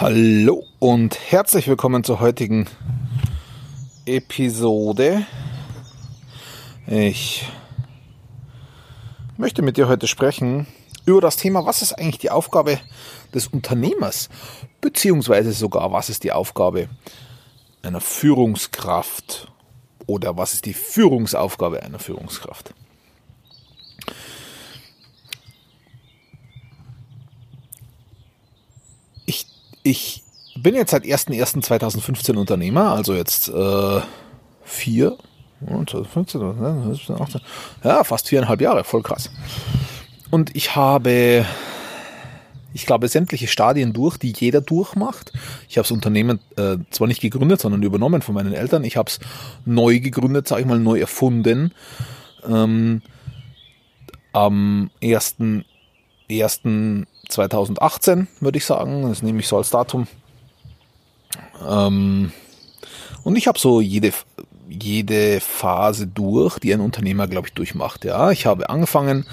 Hallo und herzlich willkommen zur heutigen Episode. Ich möchte mit dir heute sprechen über das Thema, was ist eigentlich die Aufgabe des Unternehmers, beziehungsweise sogar, was ist die Aufgabe einer Führungskraft oder was ist die Führungsaufgabe einer Führungskraft. Ich, bin jetzt seit 01.01.2015 Unternehmer, also jetzt äh, vier, 2015, 18, ja, fast viereinhalb Jahre, voll krass. Und ich habe, ich glaube, sämtliche Stadien durch, die jeder durchmacht. Ich habe das Unternehmen äh, zwar nicht gegründet, sondern übernommen von meinen Eltern. Ich habe es neu gegründet, sage ich mal, neu erfunden. Ähm, am 1.1.2018 würde ich sagen, das nehme ich so als Datum. Ähm, und ich habe so jede, jede Phase durch, die ein Unternehmer, glaube ich, durchmacht. Ja, ich habe angefangen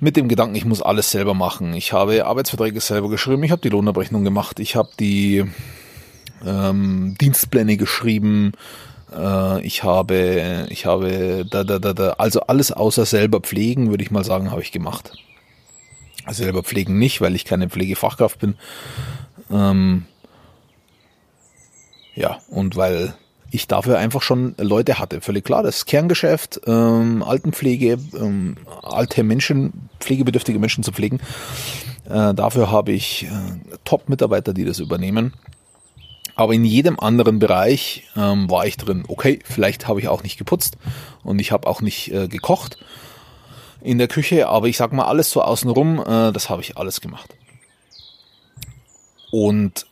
mit dem Gedanken, ich muss alles selber machen. Ich habe Arbeitsverträge selber geschrieben, ich habe die Lohnabrechnung gemacht, ich habe die ähm, Dienstpläne geschrieben, äh, ich habe, ich habe da, da, da, da, also alles außer selber pflegen, würde ich mal sagen, habe ich gemacht. Selber pflegen nicht, weil ich keine Pflegefachkraft bin. Ähm, ja, und weil ich dafür einfach schon Leute hatte. Völlig klar, das Kerngeschäft, ähm, Altenpflege, ähm, alte Menschen, pflegebedürftige Menschen zu pflegen. Äh, dafür habe ich äh, Top-Mitarbeiter, die das übernehmen. Aber in jedem anderen Bereich ähm, war ich drin. Okay, vielleicht habe ich auch nicht geputzt und ich habe auch nicht äh, gekocht in der Küche, aber ich sag mal alles so außenrum, äh, das habe ich alles gemacht. Und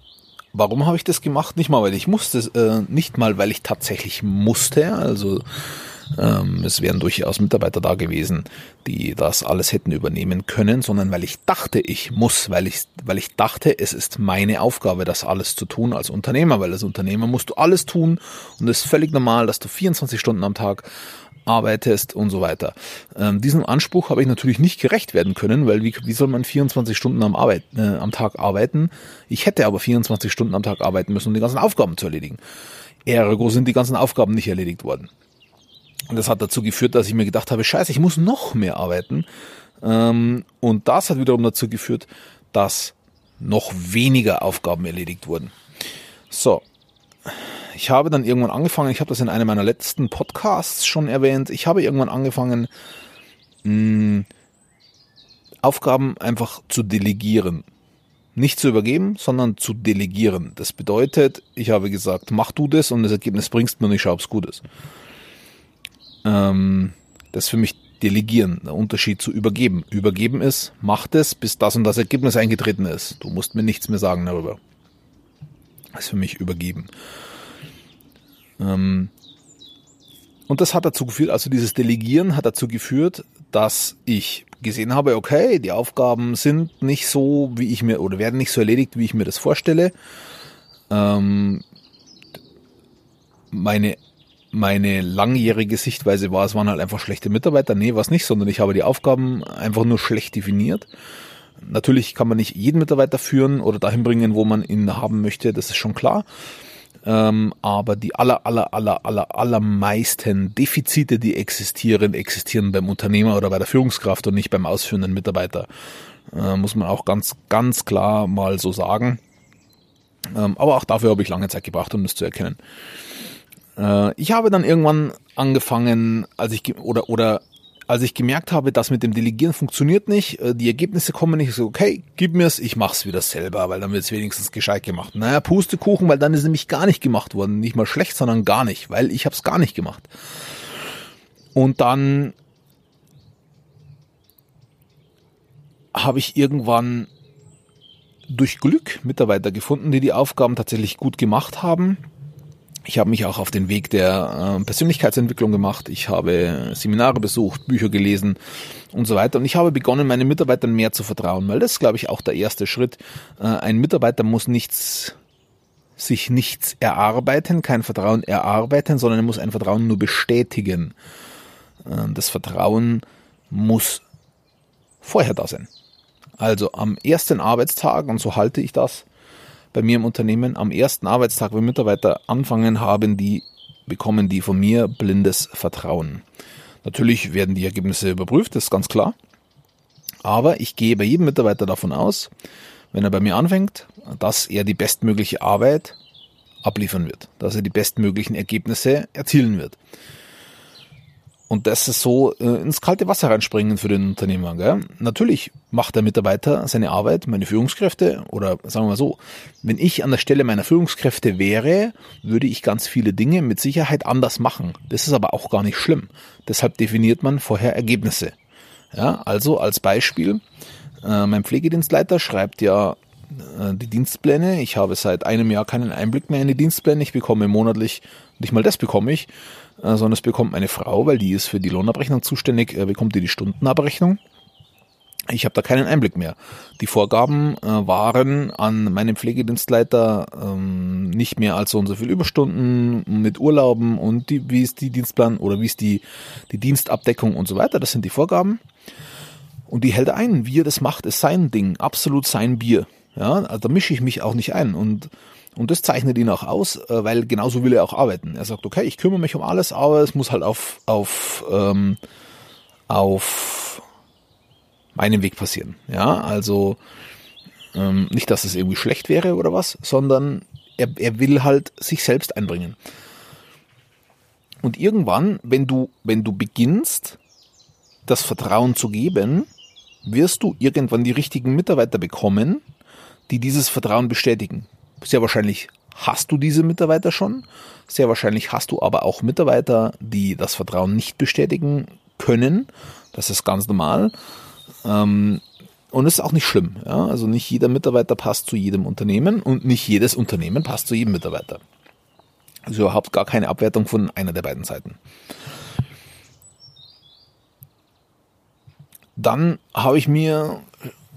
Warum habe ich das gemacht? Nicht mal, weil ich musste, äh, nicht mal, weil ich tatsächlich musste. Also ähm, es wären durchaus Mitarbeiter da gewesen, die das alles hätten übernehmen können, sondern weil ich dachte, ich muss, weil ich, weil ich dachte, es ist meine Aufgabe, das alles zu tun als Unternehmer, weil als Unternehmer musst du alles tun und es ist völlig normal, dass du 24 Stunden am Tag arbeitest und so weiter. Ähm, diesem Anspruch habe ich natürlich nicht gerecht werden können, weil wie, wie soll man 24 Stunden am, Arbeit, äh, am Tag arbeiten? Ich hätte aber 24 Stunden am Tag arbeiten müssen, um die ganzen Aufgaben zu erledigen. Ergo sind die ganzen Aufgaben nicht erledigt worden. Und das hat dazu geführt, dass ich mir gedacht habe, scheiße, ich muss noch mehr arbeiten. Ähm, und das hat wiederum dazu geführt, dass noch weniger Aufgaben erledigt wurden. So, ich habe dann irgendwann angefangen, ich habe das in einem meiner letzten Podcasts schon erwähnt, ich habe irgendwann angefangen, mh, hm, Aufgaben einfach zu delegieren. Nicht zu übergeben, sondern zu delegieren. Das bedeutet, ich habe gesagt, mach du das und das Ergebnis bringst mir und ich schaue, ob's gut ist. Ähm, das ist für mich delegieren, der Unterschied zu übergeben. Übergeben ist, mach das, bis das und das Ergebnis eingetreten ist. Du musst mir nichts mehr sagen darüber. Das ist für mich übergeben. Ähm, und das hat dazu geführt, also dieses Delegieren hat dazu geführt, dass ich gesehen habe, okay, die Aufgaben sind nicht so, wie ich mir, oder werden nicht so erledigt, wie ich mir das vorstelle. Ähm, meine, meine langjährige Sichtweise war, es waren halt einfach schlechte Mitarbeiter. Nee, war es nicht, sondern ich habe die Aufgaben einfach nur schlecht definiert. Natürlich kann man nicht jeden Mitarbeiter führen oder dahin bringen, wo man ihn haben möchte, das ist schon klar. Ähm, aber die aller, aller, aller, aller, allermeisten Defizite, die existieren, existieren beim Unternehmer oder bei der Führungskraft und nicht beim ausführenden Mitarbeiter. Äh, muss man auch ganz, ganz klar mal so sagen. Ähm, aber auch dafür habe ich lange Zeit gebraucht, um das zu erkennen. Äh, ich habe dann irgendwann angefangen, als ich, oder, oder als ich gemerkt habe, dass mit dem Delegieren funktioniert nicht, äh, die Ergebnisse kommen nicht, so, okay, gib mir's, ich mach's wieder selber, weil dann wird's wenigstens gescheit gemacht. Naja, Pustekuchen, weil dann ist nämlich gar nicht gemacht worden. Nicht mal schlecht, sondern gar nicht, weil ich hab's gar nicht gemacht. Und dann habe ich irgendwann durch Glück Mitarbeiter gefunden, die die Aufgaben tatsächlich gut gemacht haben ich habe mich auch auf den Weg der äh, Persönlichkeitsentwicklung gemacht. Ich habe Seminare besucht, Bücher gelesen und so weiter. Und ich habe begonnen, meinen Mitarbeitern mehr zu vertrauen, weil das glaube ich, auch der erste Schritt. Äh, ein Mitarbeiter muss nichts sich nichts erarbeiten, kein Vertrauen erarbeiten, sondern er muss ein Vertrauen nur bestätigen. Äh, das Vertrauen muss vorher da sein. Also am ersten Arbeitstag, und so halte ich das, bei mir im Unternehmen am ersten Arbeitstag, wenn Mitarbeiter anfangen, haben die, bekommen die von mir blindes Vertrauen. Natürlich werden die Ergebnisse überprüft, das ist ganz klar. Aber ich gehe bei jedem Mitarbeiter davon aus, wenn er bei mir anfängt, dass er die bestmögliche Arbeit abliefern wird, dass er die bestmöglichen Ergebnisse erzielen wird. Und das ist so äh, ins kalte Wasser reinspringen für den Unternehmer. Gell? Natürlich macht der Mitarbeiter seine Arbeit, meine Führungskräfte, oder sagen wir mal so, wenn ich an der Stelle meiner Führungskräfte wäre, würde ich ganz viele Dinge mit Sicherheit anders machen. Das ist aber auch gar nicht schlimm. Deshalb definiert man vorher Ergebnisse. Ja, also als Beispiel, äh, mein Pflegedienstleiter schreibt ja äh, die Dienstpläne. Ich habe seit einem Jahr keinen Einblick mehr in die Dienstpläne. Ich bekomme monatlich, nicht mal das bekomme ich, äh, sondern es bekommt meine Frau, weil die ist für die Lohnabrechnung zuständig, bekommt die die Stundenabrechnung. Ich habe da keinen Einblick mehr. Die Vorgaben äh, waren an meinem Pflegedienstleiter ähm, nicht mehr als so und so viel Überstunden mit Urlauben und die, wie ist die Dienstplan oder wie ist die, die Dienstabdeckung und so weiter. Das sind die Vorgaben. Und die hält ein. Wie er das macht, ist sein Ding. Absolut sein Bier. Ja, also da mische ich mich auch nicht ein. Und und das zeichnet ihn auch aus, äh, weil genauso will er auch arbeiten. Er sagt, okay, ich kümmere mich um alles, aber es muss halt auf, auf, ähm, auf meinem Weg passieren. Ja, also ähm, nicht, dass es irgendwie schlecht wäre oder was, sondern er, er will halt sich selbst einbringen. Und irgendwann, wenn du, wenn du beginnst, das Vertrauen zu geben, wirst du irgendwann die richtigen Mitarbeiter bekommen, die dieses Vertrauen bestätigen. Sehr wahrscheinlich hast du diese Mitarbeiter schon. Sehr wahrscheinlich hast du aber auch Mitarbeiter, die das Vertrauen nicht bestätigen können. Das ist ganz normal. Ähm, und es ist auch nicht schlimm. Ja? Also nicht jeder Mitarbeiter passt zu jedem Unternehmen und nicht jedes Unternehmen passt zu jedem Mitarbeiter. Also überhaupt gar keine Abwertung von einer der beiden Seiten. Dann habe ich mir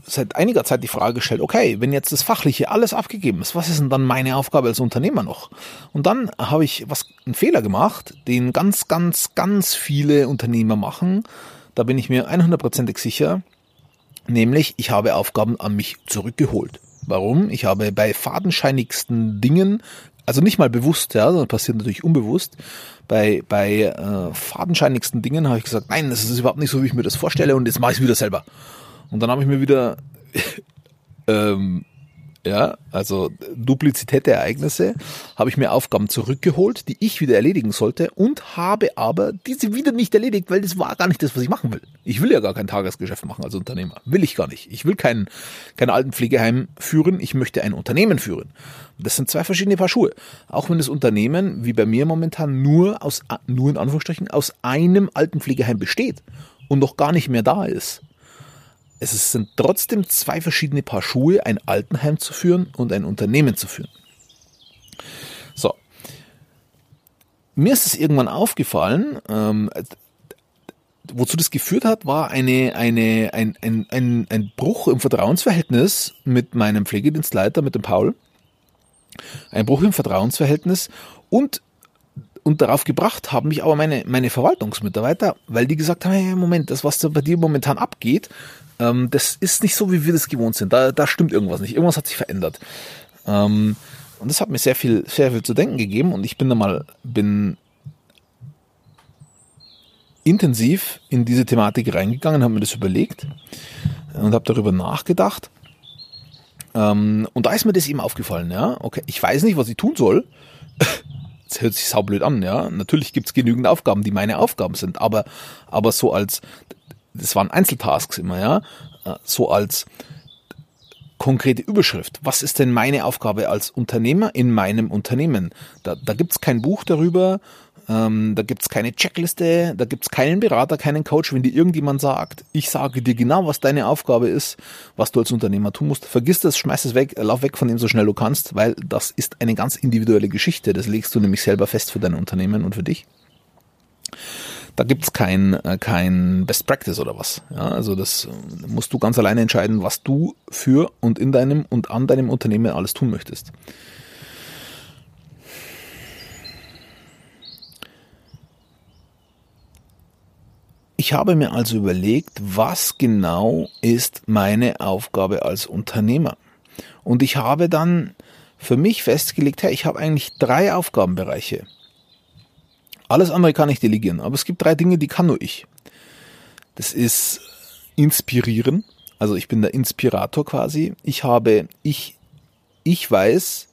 seit einiger Zeit die Frage gestellt, okay, wenn jetzt das Fachliche alles abgegeben ist, was ist denn dann meine Aufgabe als Unternehmer noch? Und dann habe ich was einen Fehler gemacht, den ganz, ganz, ganz viele Unternehmer machen. Da bin ich mir 100%ig sicher. Nämlich, ich habe Aufgaben an mich zurückgeholt. Warum? Ich habe bei fadenscheinigsten Dingen, also nicht mal bewusst, ja, das passiert natürlich unbewusst, bei, bei äh, fadenscheinigsten Dingen habe ich gesagt, nein, das ist überhaupt nicht so, wie ich mir das vorstelle und jetzt mache ich es wieder selber. Und dann habe ich mir wieder, ähm, ja, also Duplizität der Ereignisse, habe ich mir Aufgaben zurückgeholt, die ich wieder erledigen sollte und habe aber diese wieder nicht erledigt, weil das war gar nicht das, was ich machen will. Ich will ja gar kein Tagesgeschäft machen als Unternehmer. Will ich gar nicht. Ich will kein, kein Altenpflegeheim führen, ich möchte ein Unternehmen führen. Das sind zwei verschiedene Paar Schuhe. Auch wenn das Unternehmen, wie bei mir momentan, nur aus, nur in Anführungsstrichen, aus einem Altenpflegeheim besteht und noch gar nicht mehr da ist es sind trotzdem zwei verschiedene Paar Schuhe, ein Altenheim zu führen und ein Unternehmen zu führen. So. Mir ist es irgendwann aufgefallen, ähm, wozu das geführt hat, war eine, eine, ein, ein, ein, ein Bruch im Vertrauensverhältnis mit meinem Pflegedienstleiter, mit dem Paul. Ein Bruch im Vertrauensverhältnis und und darauf gebracht haben mich aber meine, meine Verwaltungsmitarbeiter, weil die gesagt haben, hey, Moment, das, was da bei dir momentan abgeht, ähm, das ist nicht so, wie wir das gewohnt sind. Da, da stimmt irgendwas nicht. Irgendwas hat sich verändert. Ähm, und das hat mir sehr viel, sehr viel zu denken gegeben und ich bin da mal, bin intensiv in diese Thematik reingegangen, habe mir das überlegt und habe darüber nachgedacht. Ähm, und da ist mir das eben aufgefallen, ja. Okay, ich weiß nicht, was ich tun soll. Das hört sich saublöd an, ja. Natürlich gibt's genügend Aufgaben, die meine Aufgaben sind, aber, aber so als, das waren Einzeltasks immer, ja, äh, so als konkrete Überschrift. Was ist denn meine Aufgabe als Unternehmer in meinem Unternehmen? Da, da gibt's kein Buch darüber, ähm, da gibt's keine Checkliste, da gibt's keinen Berater, keinen Coach. Wenn dir irgendjemand sagt, ich sage dir genau, was deine Aufgabe ist, was du als Unternehmer tun musst, vergiss das, schmeiß es weg, lauf weg von dem so schnell du kannst, weil das ist eine ganz individuelle Geschichte. Das legst du nämlich selber fest für dein Unternehmen und für dich da gibt's kein, äh, kein Best Practice oder was. Ja, also das äh, musst du ganz alleine entscheiden, was du für und in deinem und an deinem Unternehmen alles tun möchtest. Ich habe mir also überlegt, was genau ist meine Aufgabe als Unternehmer. Und ich habe dann für mich festgelegt, hey, ich habe eigentlich drei Aufgabenbereiche. Alles andere kann ich delegieren, aber es gibt drei Dinge, die kann nur ich. Das ist inspirieren, also ich bin der Inspirator quasi. Ich habe, ich, ich weiß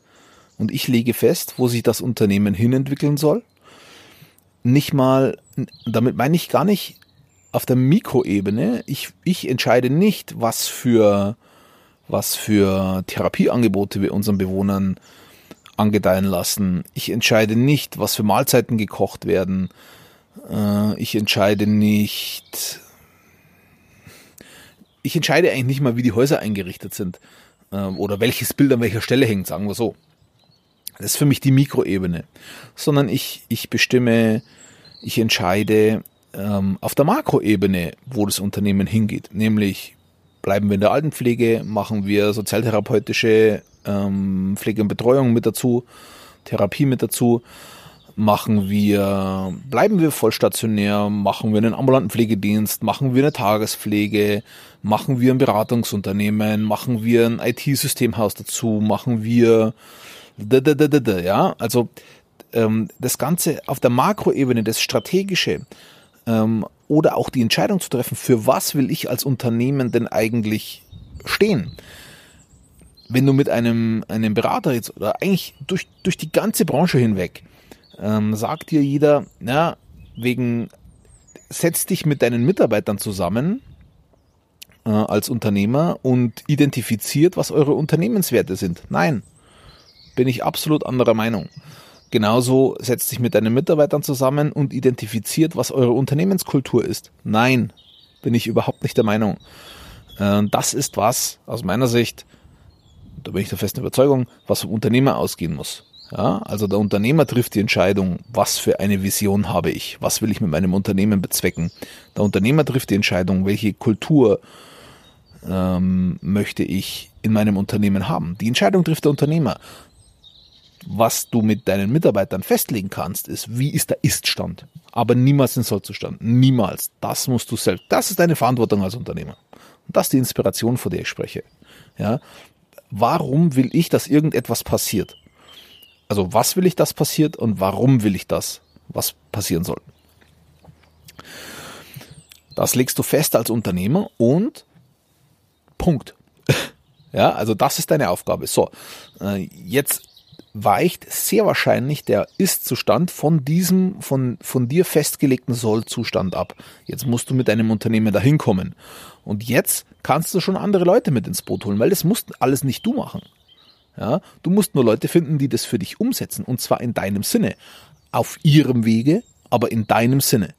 und ich lege fest, wo sich das Unternehmen hinentwickeln soll. Nicht mal, damit meine ich gar nicht auf der Mikroebene. Ich, ich entscheide nicht, was für, was für Therapieangebote wir unseren Bewohnern angedeihen lassen. Ich entscheide nicht, was für Mahlzeiten gekocht werden. Äh, ich entscheide nicht, ich entscheide eigentlich nicht mal, wie die Häuser eingerichtet sind ähm, oder welches Bild an welcher Stelle hängt, sagen wir so. Das ist für mich die Mikroebene. Sondern ich, ich bestimme, ich entscheide ähm, auf der Makroebene, wo das Unternehmen hingeht. Nämlich bleiben wir in der Altenpflege, machen wir sozialtherapeutische ähm, Pflege und Betreuung mit dazu, Therapie mit dazu machen wir, bleiben wir vollstationär, machen wir einen ambulanten Pflegedienst, machen wir eine Tagespflege, machen wir ein Beratungsunternehmen, machen wir ein IT-Systemhaus dazu, machen wir, ja, also ähm, das Ganze auf der Makroebene, das Strategische ähm, oder auch die Entscheidung zu treffen, für was will ich als Unternehmen denn eigentlich stehen? Wenn du mit einem, einem Berater jetzt oder eigentlich durch, durch die ganze Branche hinweg ähm, sagt dir jeder, na, wegen, setz dich mit deinen Mitarbeitern zusammen äh, als Unternehmer und identifiziert, was eure Unternehmenswerte sind. Nein, bin ich absolut anderer Meinung. Genauso setzt sich mit deinen Mitarbeitern zusammen und identifiziert, was eure Unternehmenskultur ist. Nein, bin ich überhaupt nicht der Meinung. Äh, das ist was, aus meiner Sicht, da bin ich der festen Überzeugung, was vom Unternehmer ausgehen muss. Ja, also der Unternehmer trifft die Entscheidung, was für eine Vision habe ich, was will ich mit meinem Unternehmen bezwecken. Der Unternehmer trifft die Entscheidung, welche Kultur ähm, möchte ich in meinem Unternehmen haben. Die Entscheidung trifft der Unternehmer. Was du mit deinen Mitarbeitern festlegen kannst, ist, wie ist der Iststand. Aber niemals den Sollzustand. Niemals. Das musst du selbst. Das ist deine Verantwortung als Unternehmer. Und das ist die Inspiration, vor der ich spreche. Ja. Warum will ich, dass irgendetwas passiert? Also was will ich, dass passiert und warum will ich das, was passieren soll. Das legst du fest als Unternehmer und Punkt. Ja, also das ist deine Aufgabe. So, äh, jetzt weicht sehr wahrscheinlich der Ist-Zustand von diesem von, von dir festgelegten Soll-Zustand ab. Jetzt musst du mit deinem Unternehmen dahin kommen. Und jetzt kannst du schon andere Leute mit ins Boot holen, weil das musst alles nicht du machen. Ja, du musst nur Leute finden, die das für dich umsetzen und zwar in deinem Sinne. Auf ihrem Wege, aber in deinem Sinne.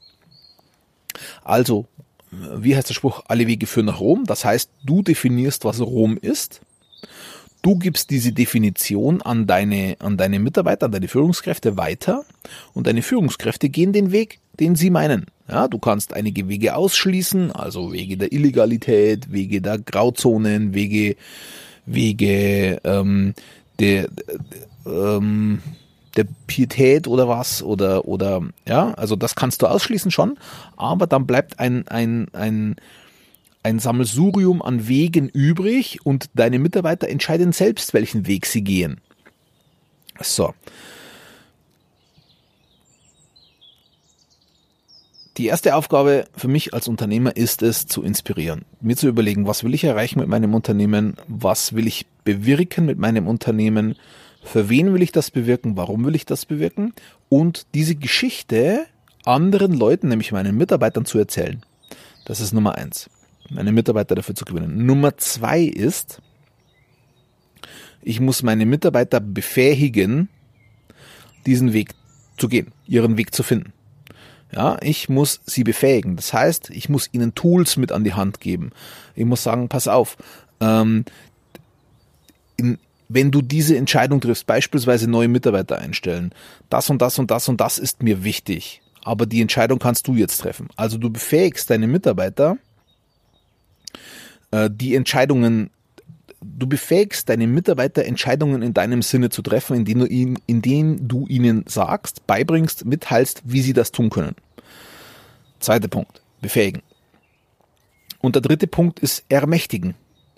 Also, wie heißt der Spruch? Alle Wege führen nach Rom. Das heißt, du definierst, was Rom ist. Du gibst diese Definition an deine, an deine Mitarbeiter, an deine Führungskräfte weiter und deine Führungskräfte gehen den Weg, den sie meinen. Ja, du kannst einige Wege ausschließen, also Wege der Illegalität, Wege der Grauzonen, Wege Wege ähm, der, ähm, der Pietät oder was oder oder ja, also das kannst du ausschließen schon, aber dann bleibt ein ein ein ein Sammelsurium an Wegen übrig und deine Mitarbeiter entscheiden selbst, welchen Weg sie gehen. So. Die erste Aufgabe für mich als Unternehmer ist es, zu inspirieren. Mir zu überlegen, was will ich erreichen mit meinem Unternehmen? Was will ich bewirken mit meinem Unternehmen? Für wen will ich das bewirken? Warum will ich das bewirken? Und diese Geschichte anderen Leuten, nämlich meinen Mitarbeitern zu erzählen. Das ist Nummer eins. Meine Mitarbeiter dafür zu gewinnen. Nummer zwei ist, ich muss meine Mitarbeiter befähigen, diesen Weg zu gehen, ihren Weg zu finden. Ja, ich muss sie befähigen. Das heißt, ich muss ihnen Tools mit an die Hand geben. Ich muss sagen, pass auf, ähm, in, wenn du diese Entscheidung triffst, beispielsweise neue Mitarbeiter einstellen, das und das und das und das ist mir wichtig. Aber die Entscheidung kannst du jetzt treffen. Also du befähigst deine Mitarbeiter, die Entscheidungen du befähigst deine Mitarbeiter, Entscheidungen in deinem Sinne zu treffen, indem du, ihn, indem du ihnen sagst, beibringst, mitteilst, wie sie das tun können. Zweiter Punkt, befähigen. Und der dritte Punkt ist ermächtigen.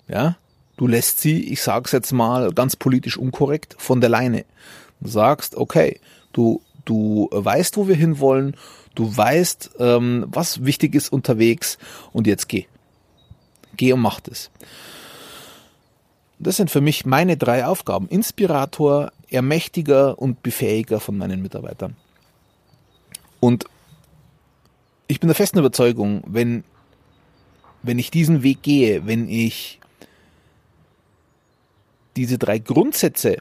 Ja, Du lässt sie, ich sag's jetzt mal ganz politisch unkorrekt, von der Leine. Du sagst, okay, du, du weißt, wo wir hinwollen, du weißt, ähm, was wichtig ist unterwegs und jetzt geh. Geh und mach das. Das sind für mich meine drei Aufgaben. Inspirator, Ermächtiger und Befähiger von meinen Mitarbeitern. Und ich bin der festen Überzeugung, wenn, wenn ich diesen Weg gehe, wenn ich diese drei Grundsätze,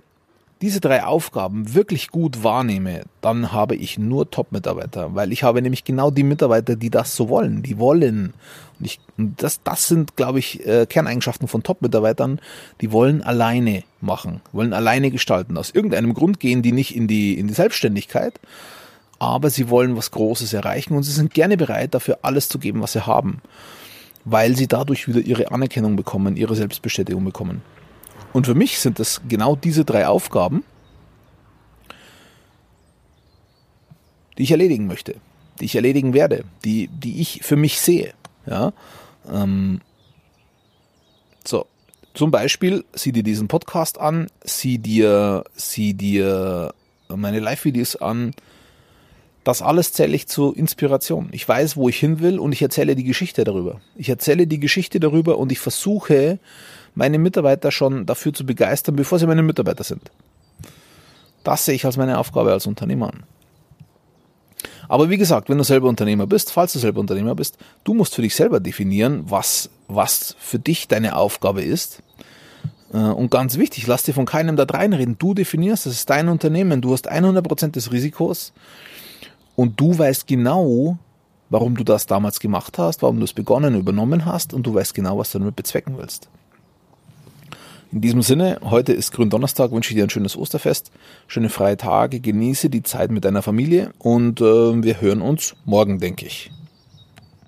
diese drei Aufgaben wirklich gut wahrnehme, dann habe ich nur Top-Mitarbeiter, weil ich habe nämlich genau die Mitarbeiter, die das so wollen. Die wollen. Und, ich, und das, das sind, glaube ich, äh, Kerneigenschaften von Top-Mitarbeitern. Die wollen alleine machen, wollen alleine gestalten. Aus irgendeinem Grund gehen die nicht in die, in die Selbstständigkeit, aber sie wollen was Großes erreichen und sie sind gerne bereit, dafür alles zu geben, was sie haben, weil sie dadurch wieder ihre Anerkennung bekommen, ihre Selbstbestätigung bekommen. Und für mich sind das genau diese drei Aufgaben, die ich erledigen möchte, die ich erledigen werde, die, die ich für mich sehe. Ja? Ähm, so, zum Beispiel, sieh dir diesen Podcast an, sieh dir, sieh dir meine Live-Videos an, das alles zähle ich zur Inspiration. Ich weiß, wo ich hin will und ich erzähle die Geschichte darüber. Ich erzähle die Geschichte darüber und ich versuche, meine Mitarbeiter schon dafür zu begeistern, bevor sie meine Mitarbeiter sind. Das sehe ich als meine Aufgabe als Unternehmer an. Aber wie gesagt, wenn du selber Unternehmer bist, falls du selber Unternehmer bist, du musst für dich selber definieren, was, was für dich deine Aufgabe ist. Äh, und ganz wichtig, lass dir von keinem da reinreden. Du definierst, das ist dein Unternehmen. Du hast 100% des Risikos. Und du weißt genau, warum du das damals gemacht hast, warum du es begonnen, übernommen hast und du weißt genau, was du damit bezwecken willst. In diesem Sinne, heute ist Gründonnerstag, wünsche ich dir ein schönes Osterfest, schöne freie Tage, genieße die Zeit mit deiner Familie und äh, wir hören uns morgen, denke ich.